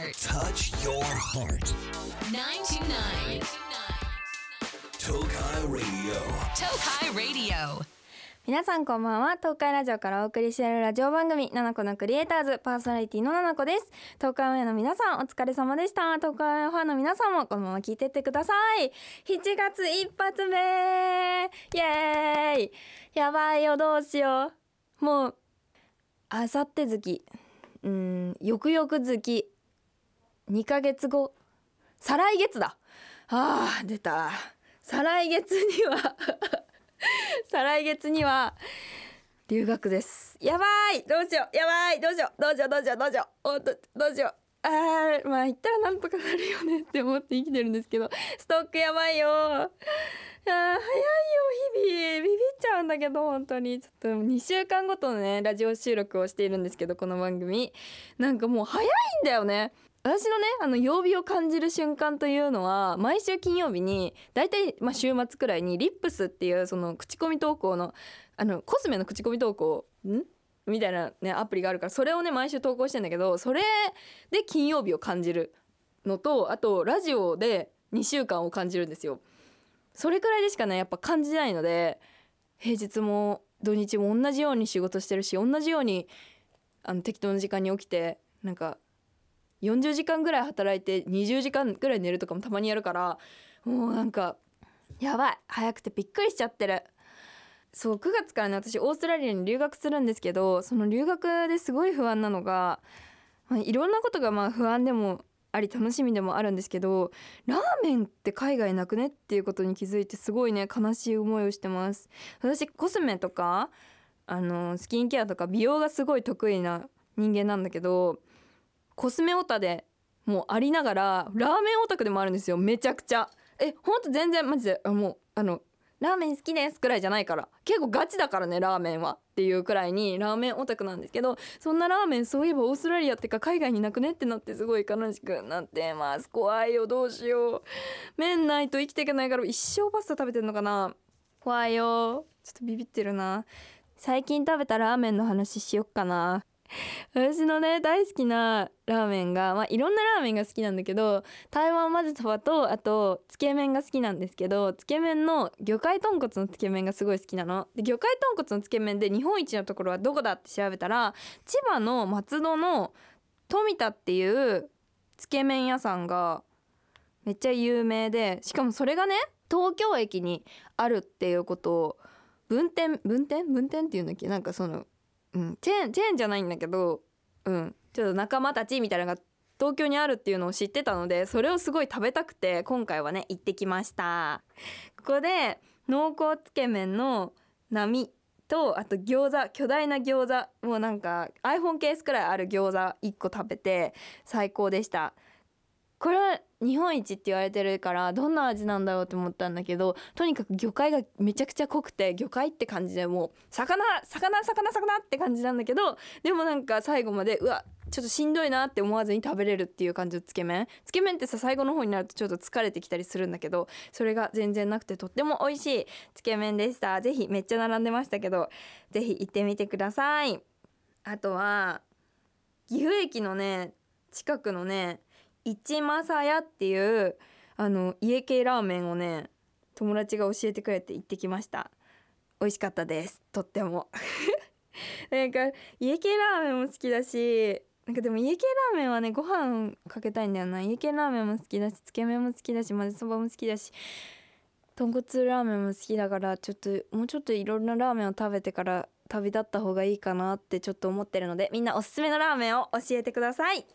heart. Touch your heart. 929. Tokai Radio. Tokai Radio. 皆さんこんばんは東海ラジオからお送りしているラジオ番組「ナナコのクリエイターズ」パーソナリティのナナコです東海オンエアの皆さんお疲れ様でした東海オンエアファンの皆さんもこのまま聞いてってください7月一発目イエーイやばいよどうしようもうあさって月うーん翌々月2ヶ月後。再来月だ。あー出た。再来月には。再来月には。留学です。やばい。どうしよう。やばい。どうしよう。どうしよう。どうしよう。どうしよう。おっとどうしよう。あーまあ言ったらなんとかなるよねって思って生きてるんですけど。ストックやばいよ。あー早いよ日々。ビビっちゃうんだけど本当に。ちょっと2週間ごとのねラジオ収録をしているんですけどこの番組。なんかもう早いんだよね。私のねあの曜日を感じる瞬間というのは毎週金曜日に大体まあ週末くらいにリップスっていうその口コミ投稿のあのコスメの口コミ投稿ん？みたいなねアプリがあるからそれをね毎週投稿してんだけどそれで金曜日を感じるのとあとラジオで2週間を感じるんですよ。それくらいでしかねやっぱ感じないので平日も土日も同じように仕事してるし同じようにあの適当な時間に起きてなんか40時間ぐらい働いて20時間ぐらい寝るとかもたまにやるからもうなんかやばい早くてびっくりしちゃってる。そう9月からね私オーストラリアに留学するんですけどその留学ですごい不安なのが、まあ、いろんなことがまあ不安でもあり楽しみでもあるんですけどラーメンって海外なくねっていうことに気づいてすごいね悲しい思いをしてます。私コスメとかあのスキンケアとか美容がすごい得意な人間なんだけどコスメオタでもうありながらラーメンオタクでもあるんですよ。めちゃくちゃ。えほんと全然マジであもうあのラーメン好きですくらいじゃないから。結構ガチだからねラーメンはっていうくらいにラーメンオタクなんですけどそんなラーメンそういえばオーストラリアってか海外になくねってなってすごい悲しくなってます。怖いよどうしよう。麺ないと生きていけないから一生パスタ食べてんのかな。怖いよ。ちょっとビビってるな。最近食べたラーメンの話しよっかな。私のね大好きなラーメンが、まあ、いろんなラーメンが好きなんだけど台湾混ぜそばとあとつけ麺が好きなんですけどつけ麺の魚介豚骨のつけ麺がすごい好きなの。で魚介豚骨のつけ麺で日本一のところはどこだって調べたら千葉の松戸の富田っていうつけ麺屋さんがめっちゃ有名でしかもそれがね東京駅にあるっていうことを分店分店分店っていうんだっけ？なんかそのうん、チェーンチェーンじゃないんだけど、うん、ちょっと仲間たちみたいなのが東京にあるっていうのを知ってたのでそれをすごい食べたくて今回はね行ってきました。ここで濃厚つけ麺の波とあと餃子巨大な餃子もうなんか iPhone ケースくらいある餃子1個食べて最高でした。これは日本一って言われてるからどんな味なんだろうと思ったんだけどとにかく魚介がめちゃくちゃ濃くて魚介って感じでもう魚魚魚魚って感じなんだけどでもなんか最後までうわちょっとしんどいなって思わずに食べれるっていう感じのつけ麺。つけ麺ってさ最後の方になるとちょっと疲れてきたりするんだけどそれが全然なくてとっても美味しいつけ麺でした。ぜひめっちゃ並んでましたけどぜひ行ってみてください。あとは岐阜駅のね近くのね一正屋っていうあの家系ラーメンをね友達が教えてくれて行ってきました。美味しかったです。とっても。なんか家系ラーメンも好きだしなんかでも家系ラーメンはねご飯かけたいんだよな。家系ラーメンも好きだしつけ麺も好きだし混ぜそばも好きだし豚骨ラーメンも好きだからちょっともうちょっといろんなラーメンを食べてから旅立った方がいいかなってちょっと思ってるのでみんなおすすめのラーメンを教えてください。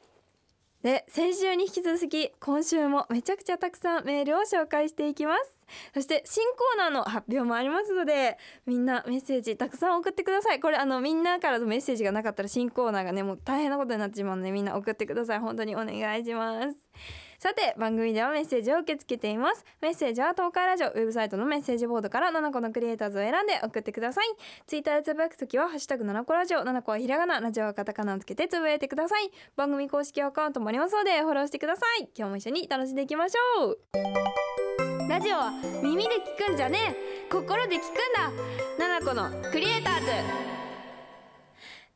で先週に引き続き今週もめちゃくちゃたくさんメールを紹介していきます。そして新コーナーの発表もありますのでみんなメッセージたくさん送ってください。これあのみんなからのメッセージがなかったら新コーナーがねもう大変なことになってしまうのでみんな送ってください。本当にお願いします。さて番組ではメッセージを受け付けています。メッセージは東海ラジオウェブサイトのメッセージボードから7個のクリエイターズを選んで送ってください。ツイッターでつぶやくときはハッシュタグ7個ラジオ7個はひらがなラジオはカタカナをつけてつぶやいてください。番組公式アカウントもありますのでフォローしてください。今日も一緒に楽しんでいきましょう。ラジオは耳で聞くんじゃねえ。心で聞くんだ。7個のクリエイターズ。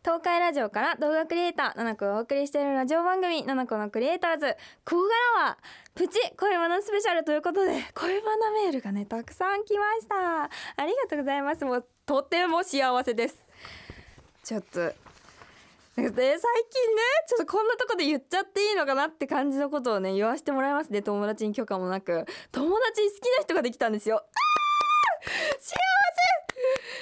東海ラジオから動画クリエイターナナコがお送りしているラジオ番組ナナコのクリエイターズ。ここからはプチ恋バナスペシャルということで恋バナメールがねたくさん来ました。ありがとうございます。もうとても幸せです。ちょっとで最近ねちょっとこんなとこで言っちゃっていいのかなって感じのことをね言わせてもらいますね。友達に許可もなく。友達に好きな人ができたんですよ。幸せ！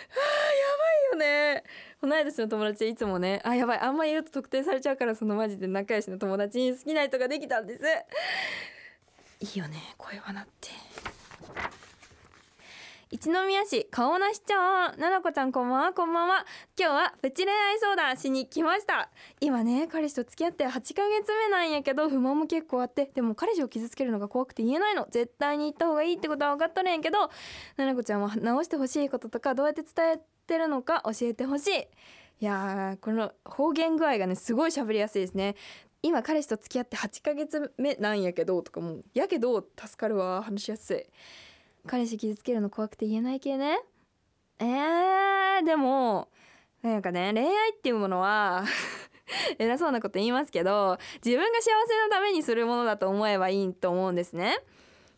あーやばいよね。同い年の友達。いつもね。あやばい。あんま言うと特定されちゃうからそのマジで仲良しの友達に好きな人ができたんです。いいよね声はなって。一宮市顔なし町ななこちゃんこんばんは。こんばんは。今日はプチ恋愛相談しに来ました。今ね彼氏と付き合って8ヶ月目なんやけど不満も結構あって。でも彼氏を傷つけるのが怖くて言えないの。絶対に言った方がいいってことは分かっとるんやけどななこちゃんは直してほしいこととかどうやって伝えてるのか教えてほしい。いやーこの方言具合がねすごい喋りやすいですね。今彼氏と付き合って8ヶ月目なんやけどとかもやけど助かるわ話しやすい。彼氏傷つけるの怖くて言えない系ね。えー、でもなんかね恋愛っていうものは 偉そうなこと言いますけど自分が幸せのためにするものだと思えばいいと思うんですね。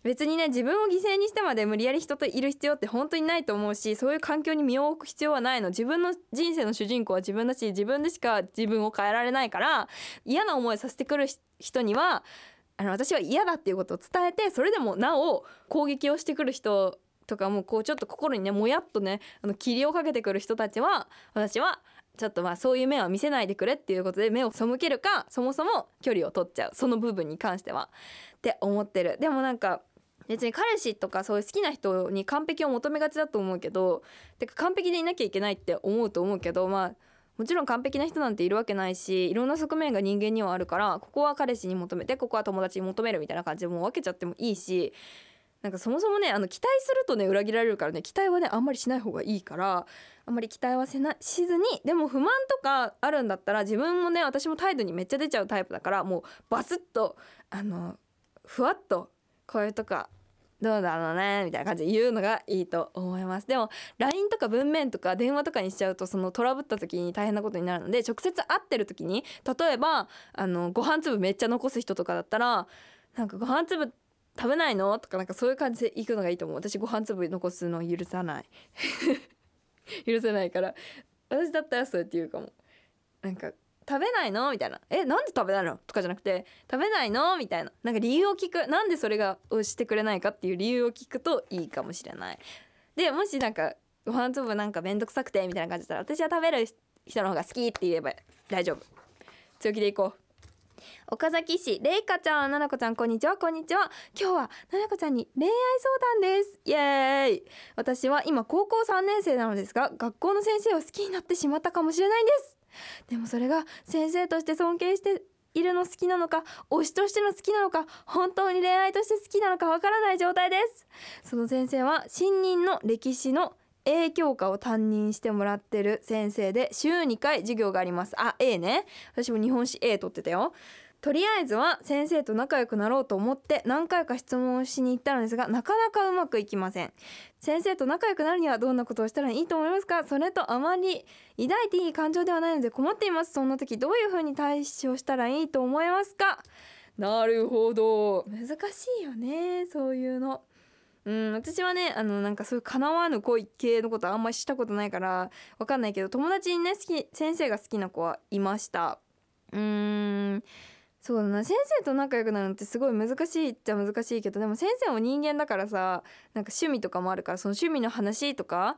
別にね自分を犠牲にしてまで無理やり人といる必要って本当にないと思うしそういう環境に身を置く必要はないの。自分の人生の主人公は自分だし自分でしか自分を変えられないから嫌な思いさせてくる人にはあの私は嫌だっていうことを伝えてそれでもなお攻撃をしてくる人とかもこうちょっと心にねもやっとねあの霧をかけてくる人たちは私はちょっとまあそういう目は見せないでくれっていうことで目を背けるかそもそも距離を取っちゃう。その部分に関しては。って思ってる。でもなんか別に彼氏とかそういう好きな人に完璧を求めがちだと思うけどてか完璧でいなきゃいけないって思うと思うけどまあもちろん完璧な人なんているわけないしいろんな側面が人間にはあるからここは彼氏に求めてここは友達に求めるみたいな感じでもう分けちゃってもいいしなんかそもそもねあの期待するとね裏切られるからね期待はねあんまりしない方がいいからあんまり期待はせなしずにでも不満とかあるんだったら自分もね私も態度にめっちゃ出ちゃうタイプだからもうバスッとあのふわっとこういうとかどうだろうねみたいな感じで言うのがいいと思います。でも LINE とか文面とか電話とかにしちゃうとそのトラブった時に大変なことになるので直接会ってる時に例えばあのご飯粒めっちゃ残す人とかだったらなんかご飯粒食べないのとかなんかそういう感じで行くのがいいと思う。私ご飯粒残すの許さない。許せないから。私だったらそうやって言うかも。なんか食べないの？みたいな。えなんで食べないの？とかじゃなくて食べないの？みたいな。なんか理由を聞く。なんでそれがをしてくれないかっていう理由を聞くといいかもしれない。でもしなんかご飯粒なんかめんどくさくてみたいな感じだったら私は食べる人の方が好きって言えば大丈夫。強気でいこう。岡崎市れいかちゃんななこちゃんこんにちはこんにちは。今日はななこちゃんに恋愛相談です。イエーイ。私は今高校3年生なのですが学校の先生を好きになってしまったかもしれないんです。でもそれが先生として尊敬しているの好きなのか推しとしての好きなのか本当に恋愛として好きなのかわからない状態です。その先生は新任の歴史の A 教科を担任してもらってる先生で週2回授業があります。あ A ね。私も日本史 A 取ってたよ。とりあえずは先生と仲良くなろうと思って何回か質問をしに行ったのですがなかなかうまくいきません。先生と仲良くなるにはどんなことをしたらいいと思いますか？それとあまり抱いていい感情ではないので困っています。そんな時どういう風に対処したらいいと思いますか？なるほど。難しいよねそういうの。うん私はねあのなんかそういう叶わぬ恋系のことあんまりしたことないからわかんないけど友達にね好き先生が好きな子はいました。うーんそうだな。先生と仲良くなるのってすごい難しいっちゃ難しいけどでも先生も人間だからさなんか趣味とかもあるからその趣味の話とか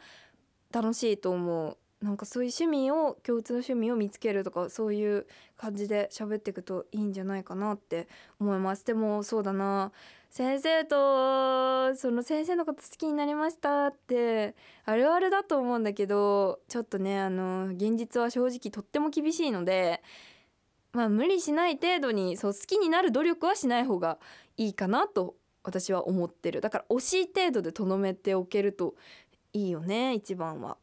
楽しいと思う。なんかそういう趣味を共通の趣味を見つけるとかそういう感じで喋っていくといいんじゃないかなって思います。でもそうだな。先生とその先生のこと好きになりましたってあるあるだと思うんだけどちょっとねあの現実は正直とっても厳しいのでまあ無理しない程度にそう好きになる努力はしない方がいいかなと私は思ってる。だから惜しい程度でとどめておけるといいよね一番は。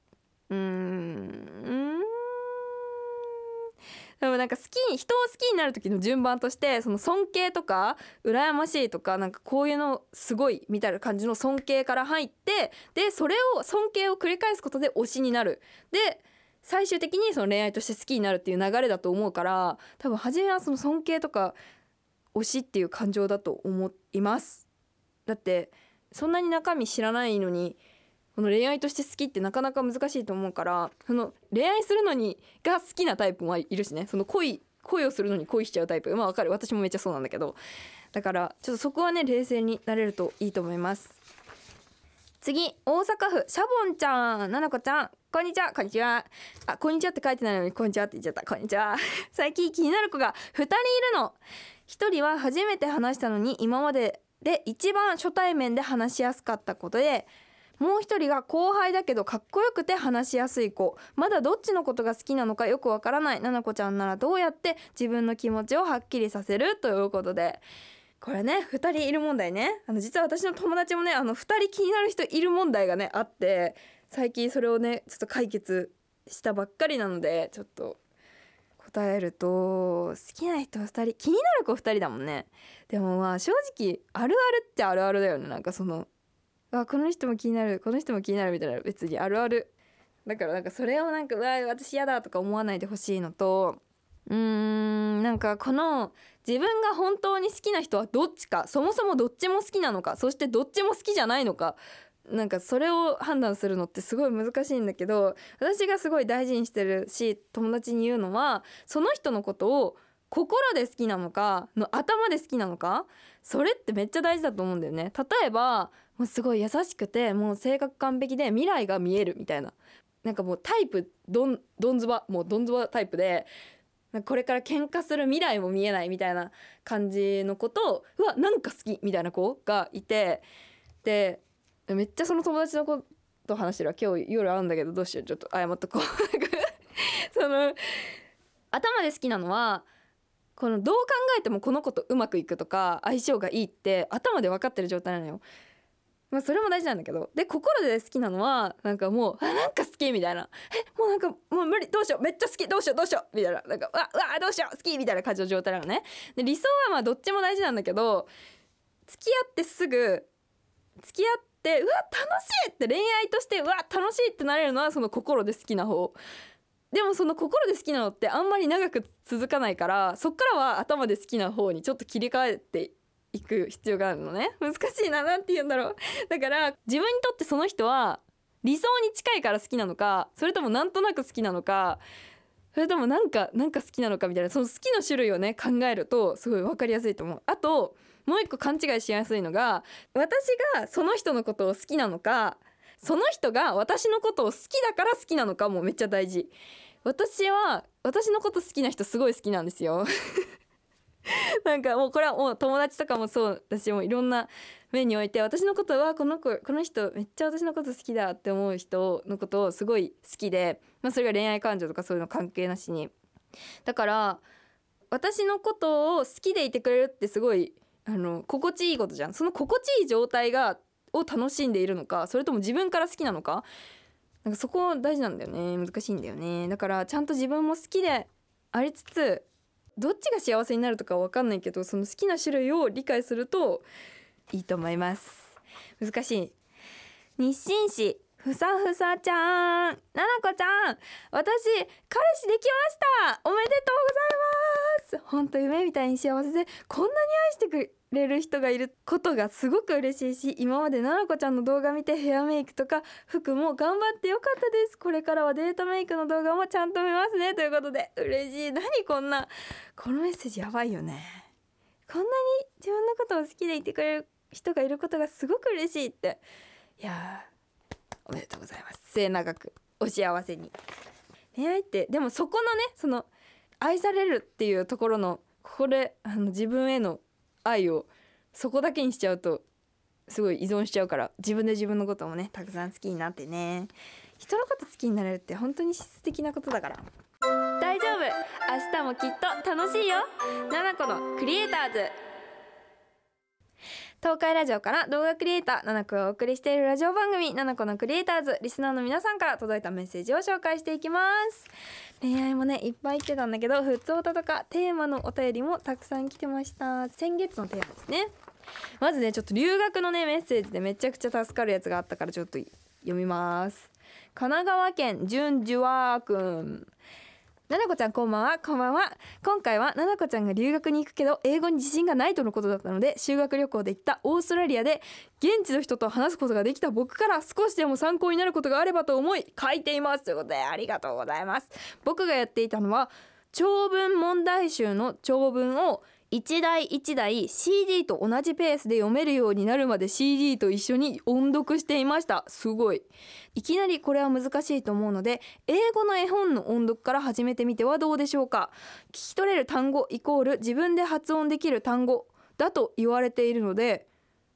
うん。でもなんか好きに人を好きになる時の順番としてその尊敬とか羨ましいとかなんかこういうのすごいみたいな感じの尊敬から入ってでそれを尊敬を繰り返すことで推しになる。で最終的にその恋愛として好きになるっていう流れだと思うから多分初めはその尊敬とか推しっていう感情だと思います。だってそんなに中身知らないのにこの恋愛として好きってなかなか難しいと思うからその恋愛するのにが好きなタイプもいるしね。その恋恋をするのに恋しちゃうタイプ。まあわかる。私もめっちゃそうなんだけど。だからちょっとそこはね冷静になれるといいと思います。次大阪府シャボンちゃんななこちゃん。こんにちは。こんにちは。あこんにちはって書いてないのにこんにちはって言っちゃった。こんにちは。最近気になる子が2人いるの。1人は初めて話したのに今までで一番初対面で話しやすかったことでもう一人が後輩だけどかっこよくて話しやすい子。まだどっちのことが好きなのかよくわからないななこちゃんならどうやって自分の気持ちをはっきりさせるということで。これね2人いる問題ね。あの実は私の友達もねあの2人気になる人いる問題がねあって最近それをねちょっと解決したばっかりなのでちょっと答えると好きな人2人気になる子2人だもんね。でもまあ正直あるあるっちゃあるあるだよね。なんかそのあこの人も気になるこの人も気になるみたいな別にあるある。だからなんかそれをなんかうわ私嫌だとか思わないでほしいのとうーんなんかこの自分が本当に好きな人はどっちかそもそもどっちも好きなのかそしてどっちも好きじゃないのかなんかそれを判断するのってすごい難しいんだけど私がすごい大事にしてるし友達に言うのはその人のことを心で好きなのかの頭で好きなのかそれってめっちゃ大事だと思うんだよね。例えばもうすごい優しくてもう性格完璧で未来が見えるみたいな。なんかもうタイプどんどんずばもうどんずばタイプでこれから喧嘩する未来も見えないみたいな感じの子とうわなんか好きみたいな子がいてでめっちゃその友達の子と話してるわ。今日夜会うんだけどどうしよう。ちょっと謝っとこう。その頭で好きなのはこのどう考えてもこの子とうまくいくとか相性がいいって頭で分かってる状態なのよ。まあそれも大事なんだけど。で心で好きなのはなんかもうあ なんか好きみたいな。えもうなんかもう無理どうしよう。めっちゃ好きどうしようどうしよう。みたいな。なんかうわうわどうしよう。好きみたいな感じの状態なのね。で理想はまあどっちも大事なんだけど付き合ってすぐ付き合ってうわ楽しい！って恋愛としてうわ楽しいってなれるのはその心で好きな方。でもその心で好きなのってあんまり長く続かないからそっからは頭で好きな方にちょっと切り替えていく必要があるのね。難しいな何て言うんだろう。だから自分にとってその人は理想に近いから好きなのかそれともなんとなく好きなのかそれともなんかなんか好きなのかみたいなその好きの種類をね考えるとすごい分かりやすいと思う。あともう一個勘違いしやすいのが私がその人のことを好きなのかその人が私のことを好きだから好きなのかもめっちゃ大事。私は私のこと好きな人すごい好きなんですよ。なんかもうこれはもう友達とかもそうだしもういろんな面において私のことはこの子この人めっちゃ私のこと好きだって思う人のことをすごい好きで、まあ、それが恋愛感情とかそういうの関係なしに。だから私のことを好きでいてくれるってすごいあの心地いいことじゃん。その心地いい状態がを楽しんでいるのかそれとも自分から好きなのか。なんかそこ大事なんだよね。難しいんだよね。だからちゃんと自分も好きでありつつどっちが幸せになるとかわかんないけどその好きな種類を理解するといいと思います。難しい。日清市ふさふさちゃん。ななこちゃん。私彼氏できました。おめでとうございます。本当夢みたいに幸せでこんなに愛してくれる人がいることがすごく嬉しいし今までななこちゃんの動画見てヘアメイクとか服も頑張ってよかったです。これからはデータメイクの動画もちゃんと見ますね。ということで嬉しい。何こんなこのメッセージやばいよね。こんなに自分のことを好きでいてくれる人がいることがすごく嬉しいって。いやおめでとうございます。末永くお幸せに。恋愛ってでもそこのねその愛されるっていうところのここであの自分への愛をそこだけにしちゃうとすごい依存しちゃうから自分で自分のこともねたくさん好きになってね。人のこと好きになれるって本当に素敵なことだから。大丈夫。明日もきっと楽しいよ。7個のクリエイターズ。東海ラジオから動画クリエイター7個がお送りしているラジオ番組7個のクリエイターズリスナーの皆さんから届いたメッセージを紹介していきます。恋愛もねいっぱい来てたんだけどふつおたとかテーマのお便りもたくさん来てました。先月のテーマですね。まずねちょっと留学のねメッセージでめちゃくちゃ助かるやつがあったからちょっと読みます。神奈川県純ジュワーくんななこちゃんこんばんは。こんばんは。今回はななこちゃんが留学に行くけど英語に自信がないとのことだったので修学旅行で行った。オーストラリアで現地の人と話すことができた僕から少しでも参考になることがあればと思い書いています。ということでありがとうございます。僕がやっていたのは長文問題集の長文を一台一台 CD と同じペースで読めるようになるまで CD と一緒に音読していました。すごい。いきなりこれは難しいと思うので英語の絵本の音読から始めてみてはどうでしょうか。聞き取れる単語イコール自分で発音できる単語だと言われているので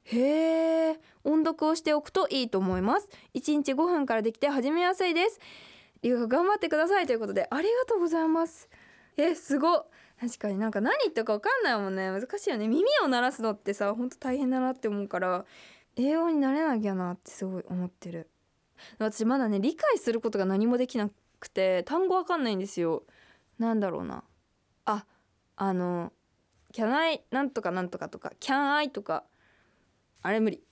へえ音読をしておくといいと思います。1日5分からできて始めやすいです。留学頑張ってくださいということでありがとうございます。えすごっ。確かになんか何言ったか分かんないもんね。難しいよね。耳を鳴らすのってさほんと大変だなって思うから英語になれなきゃなってすごい思ってる。私まだね理解することが何もできなくて単語わかんないんですよ。なんだろうな。ああの「can I なんとかなんとか」とか「can I」とか。あれ無理。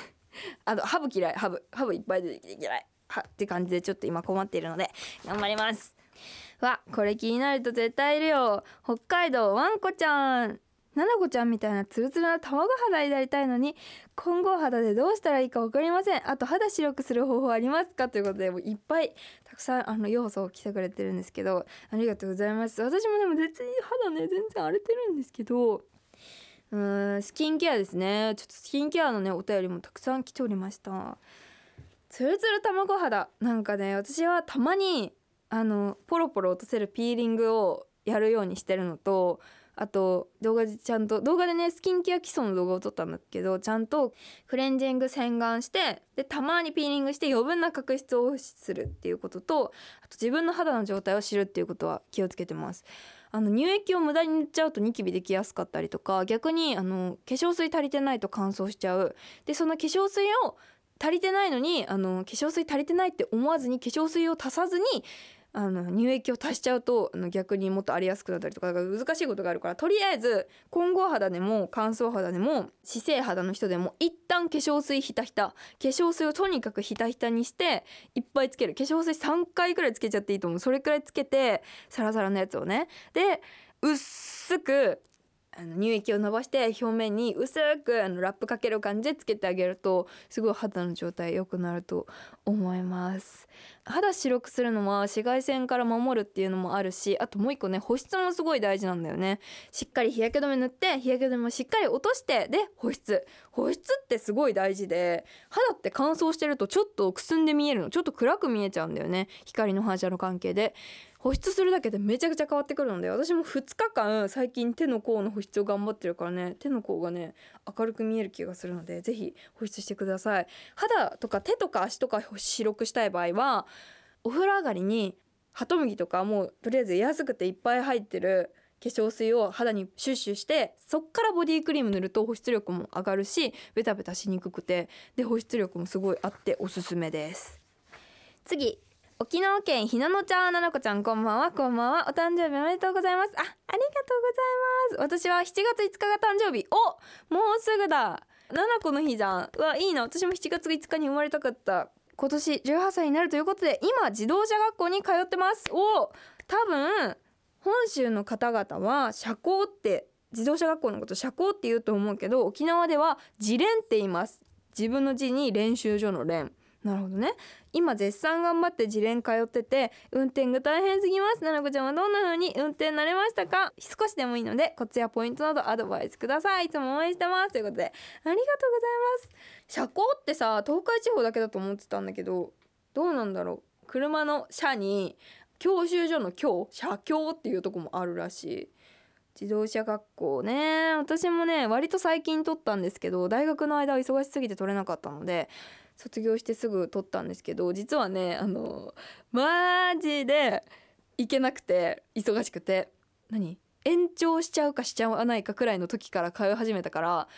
あとハブ嫌い。ハブ。ハブいっぱい出てきて嫌い。はって感じでちょっと今困っているので頑張ります。わこれ気になると絶対いるよ。北海道わんこちゃん。ななこちゃんみたいなツルツルな卵肌になりたいのに混合肌でどうしたらいいか分かりません。あと肌白くする方法ありますか？ということでもういっぱいたくさんあの要素を来てくれてるんですけどありがとうございます。私もでも別に肌ね全然荒れてるんですけどうーんスキンケアですね。ちょっとスキンケアのねお便りもたくさん来ておりました。ツルツル卵肌なんかね私はたまにあのポロポロ落とせるピーリングをやるようにしてるのとあと動画でちゃんと動画でねスキンケア基礎の動画を撮ったんだけどちゃんとクレンジング洗顔してでたまにピーリングして余分な角質をするっていうこととあと自分の肌の状態を知るっていうことは気をつけてます。あの乳液を無駄に塗っちゃうとニキビできやすかったりとか逆にあの化粧水足りてないと乾燥しちゃうでその化粧水を足りてないのにあの化粧水足りてないって思わずに化粧水を足さずにあの乳液を足しちゃうとあの逆にもっと荒れやすくなったりとか難しいことがあるからとりあえず混合肌でも乾燥肌でも姿勢肌の人でも一旦化粧水ひたひた化粧水をとにかくひたひたにしていっぱいつける。化粧水3回くらいつけちゃっていいと思う。それくらいつけてサラサラのやつをね。で薄くあの乳液を伸ばして表面に薄くあのラップかける感じでつけてあげるとすごい肌の状態良くなると思います。肌白くするのは紫外線から守るっていうのもあるしあともう一個ね保湿もすごい大事なんだよね。しっかり日焼け止め塗って日焼け止めもしっかり落としてで保湿。保湿ってすごい大事で肌って乾燥してるとちょっとくすんで見えるの。ちょっと暗く見えちゃうんだよね。光の反射の関係で。保湿するだけでめちゃくちゃ変わってくるので私も2日間最近手の甲の保湿を頑張ってるからね手の甲がね明るく見える気がするのでぜひ保湿してください。肌とか手とか足とか白くしたい場合はお風呂上がりにハトムギとかもうとりあえず安くていっぱい入ってる化粧水を肌にシュッシュしてそっからボディクリーム塗ると保湿力も上がるしベタベタしにくくてで保湿力もすごいあっておすすめです。次。沖縄県ひなのちゃんななこちゃんこんばんは。こんばんは。お誕生日おめでとうございます。あありがとうございます。私は7月5日が誕生日。おもうすぐだ。ななこの日じゃん。うわいいな。私も7月5日に生まれたかった。今年18歳になるということで今自動車学校に通ってます。お多分本州の方々は社交って自動車学校のこと社交って言うと思うけど沖縄では自練って言います。自分の字に練習所の練なるほどね。今絶賛頑張って自連通ってて運転が大変すぎます。ななこちゃんはどんな風に運転慣れましたか？少しでもいいのでコツやポイントなどアドバイスください。いつも応援してます。ということでありがとうございます。車高ってさ東海地方だけだと思ってたんだけどどうなんだろう。車の車に教習所の教車教っていうとこもあるらしい。自動車学校ね。私もね割と最近取ったんですけど大学の間は忙しすぎて取れなかったので卒業してすぐ取ったんですけど実はねあのマジで行けなくて忙しくて。何？延長しちゃうかしちゃわないかくらいの時から通い始めたから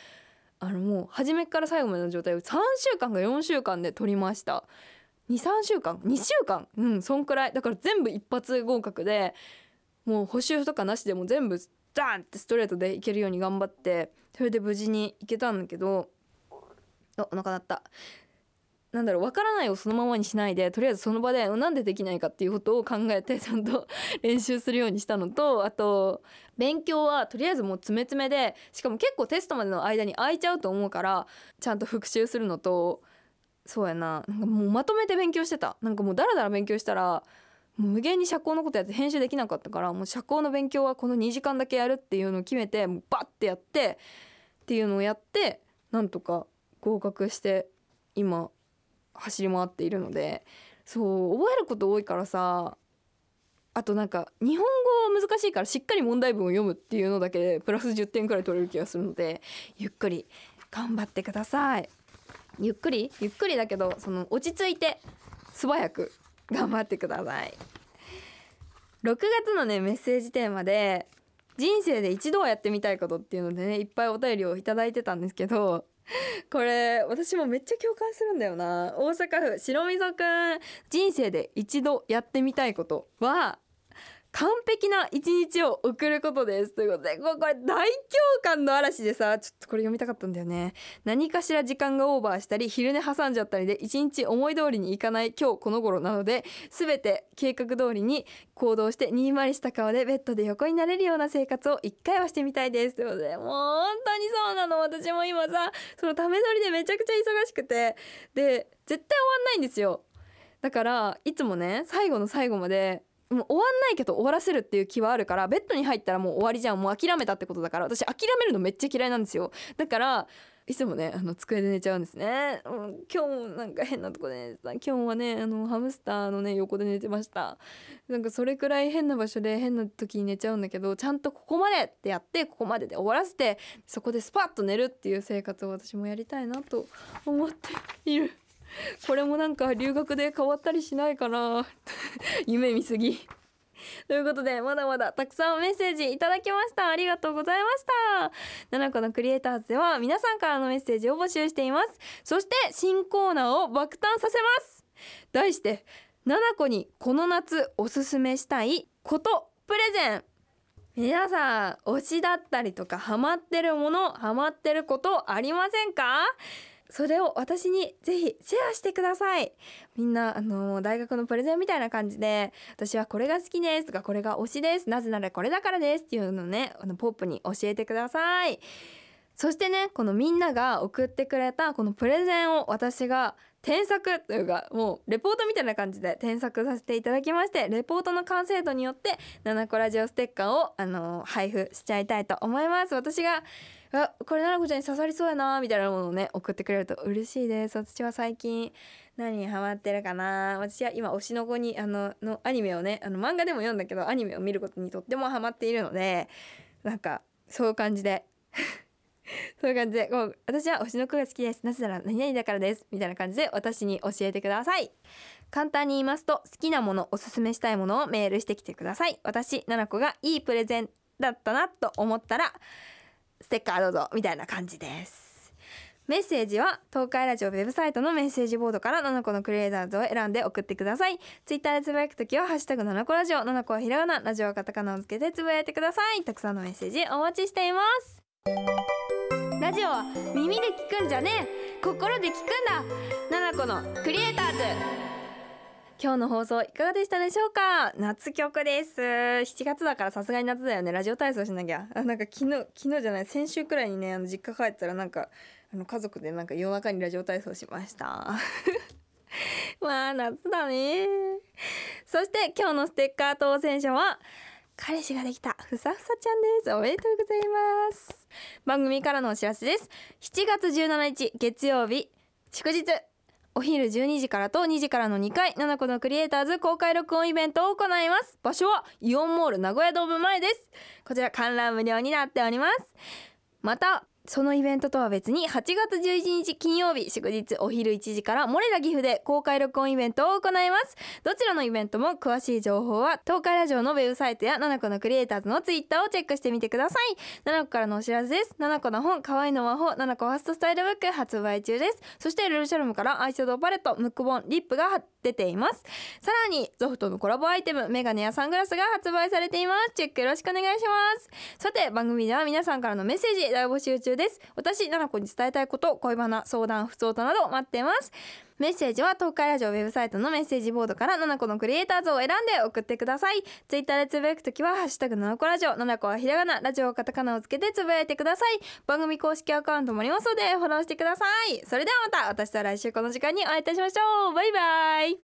あのもう初めから最後までの状態を3週間か4週間で取りました。23週間？2週間？うんそんくらい。だから全部一発合格でもう補習とかなしでも全部ダンってストレートでいけるように頑張ってそれで無事に行けたんだけどあお腹鳴った。なんだろうわからないをそのままにしないでとりあえずその場でなんでできないかっていうことを考えて ちゃんと練習するようにしたのとあと勉強はとりあえずもう詰め詰めでしかも結構テストまでの間に空いちゃうと思うからちゃんと復習するのとそうやななんかもうまとめて勉強してた。なんかもうダラダラ勉強したら無限に社交のことやって編集できなかったからもう社交の勉強はこの2時間だけやるっていうのを決めてもうバッてやってっていうのをやってなんとか合格して今走り回っているのでそう覚えること多いからさあとなんか日本語は難しいからしっかり問題文を読むっていうのだけでプラス10点くらい取れる気がするのでゆっくり頑張ってください。ゆっくり？ゆっくりだけどその落ち着いて素早く頑張ってください。6月のねメッセージテーマで人生で一度はやってみたいことっていうのでねいっぱいお便りをいただいてたんですけど これ私もめっちゃ共感するんだよな。大阪府白溝くん。人生で一度やってみたいことは完璧な一日を送ることです。ということでこれ大共感の嵐でさちょっとこれ読みたかったんだよね。何かしら時間がオーバーしたり昼寝挟んじゃったりで一日思い通りにいかない今日この頃なので全て計画通りに行動してにんまりした顔でベッドで横になれるような生活を一回はしてみたいです。ということでもう本当にそうなの。私も今さそのため撮りでめちゃくちゃ忙しくて。で絶対終わんないんですよ。だからいつもね最後の最後までもう終わんないけど終わらせるっていう気はあるからベッドに入ったらもう終わりじゃん。もう諦めたってことだから私諦めるのめっちゃ嫌いなんですよ。だからいつもねあの机で寝ちゃうんですね、うん、今日もなんか変なとこで寝てた。今日はねあのハムスターのね横で寝てました。なんかそれくらい変な場所で変な時に寝ちゃうんだけどちゃんとここまでってやってここまでで終わらせてそこでスパッと寝るっていう生活を私もやりたいなと思っている。これもなんか留学で変わったりしないかな。夢見すぎ。ということでまだまだたくさんメッセージいただきました。ありがとうございました。7個のクリエイターズでは皆さんからのメッセージを募集しています。そして新コーナーを爆誕させます。題して7個にこの夏おすすめしたいことプレゼン。皆さん推しだったりとかハマってるものハマってることありませんか？それを私にぜひシェアしてください。みんなあの大学のプレゼンみたいな感じで私はこれが好きですとかこれが推しですなぜならこれだからですっていうのをねあのポップに教えてください。そしてねこのみんなが送ってくれたこのプレゼンを私が添削というかもうレポートみたいな感じで添削させていただきましてレポートの完成度によって「ナコラジオステッカーを」あの配布しちゃいたいと思います。私があこれ奈々子ちゃんに刺さりそうやなみたいなものをね送ってくれると嬉しいです。私は最近何にハマってるかな？私は今推しの子にあののアニメをねあの漫画でも読んだけどアニメを見ることにとってもハマっているのでなんかそういう感じで。そういう感じでこう私は推しの子が好きです。なぜなら何々だからです。みたいな感じで私に教えてください。簡単に言いますと好きなものおすすめしたいものをメールしてきてください。私奈々子がいいプレゼンだったなと思ったらステッカーどうぞみたいな感じです。メッセージは東海ラジオウェブサイトのメッセージボードから7個のクリエイターズを選んで送ってください。ツイッターでつぶやくときはハッシュタグ7個ラジオ7個はひらがなラジオはカタカナをつけてつぶやいてください。たくさんのメッセージお待ちしています。ラジオは耳で聞くんじゃね。え心で聞くんだ。7個のクリエイターズ。今日の放送いかがでしたでしょうか？夏曲です。7月だからさすがに夏だよね。ラジオ体操しなきゃ。あなんか昨日昨日じゃない。先週くらいにねあの実家帰ったらなんかあの家族でなんか夜中にラジオ体操しました。まあ夏だね。そして今日のステッカー当選者は彼氏ができた。ふさふさちゃんです。おめでとうございます。番組からのお知らせです。7月17日月曜日祝日。お昼12時からと2時からの2回7個のクリエイターズ公開録音イベントを行います。場所はイオンモール名古屋ドーム前です。こちら観覧無料になっております。またそのイベントとは別に8月11日金曜日祝日お昼1時からモレラ岐阜で公開録音イベントを行います。どちらのイベントも詳しい情報は東海ラジオのウェブサイトや7個のクリエイターズのツイッターをチェックしてみてください。7個からのお知らせです。7個の本可愛いの魔法7個ファーストスタイルブック発売中です。そしてルルシャルムからアイシャドウパレットムックボンリップが出ています。さらにゾフトのコラボアイテムメガネやサングラスが発売されています。チェックよろしくお願いします。さて番組では皆さんからのメッセージ大募集中中です。私ななこに伝えたいこと恋バナ相談不相談など待ってます。メッセージは東海ラジオウェブサイトのメッセージボードからななこのクリエイターズを選んで送ってください。ツイッターでつぶやくときはハッシュタグななこラジオななこはひらがなラジオはカタカナをつけてつぶやいてください。番組公式アカウントもありますのでフォローしてください。それではまた私とは来週この時間にお会いいたしましょう。バイバイ。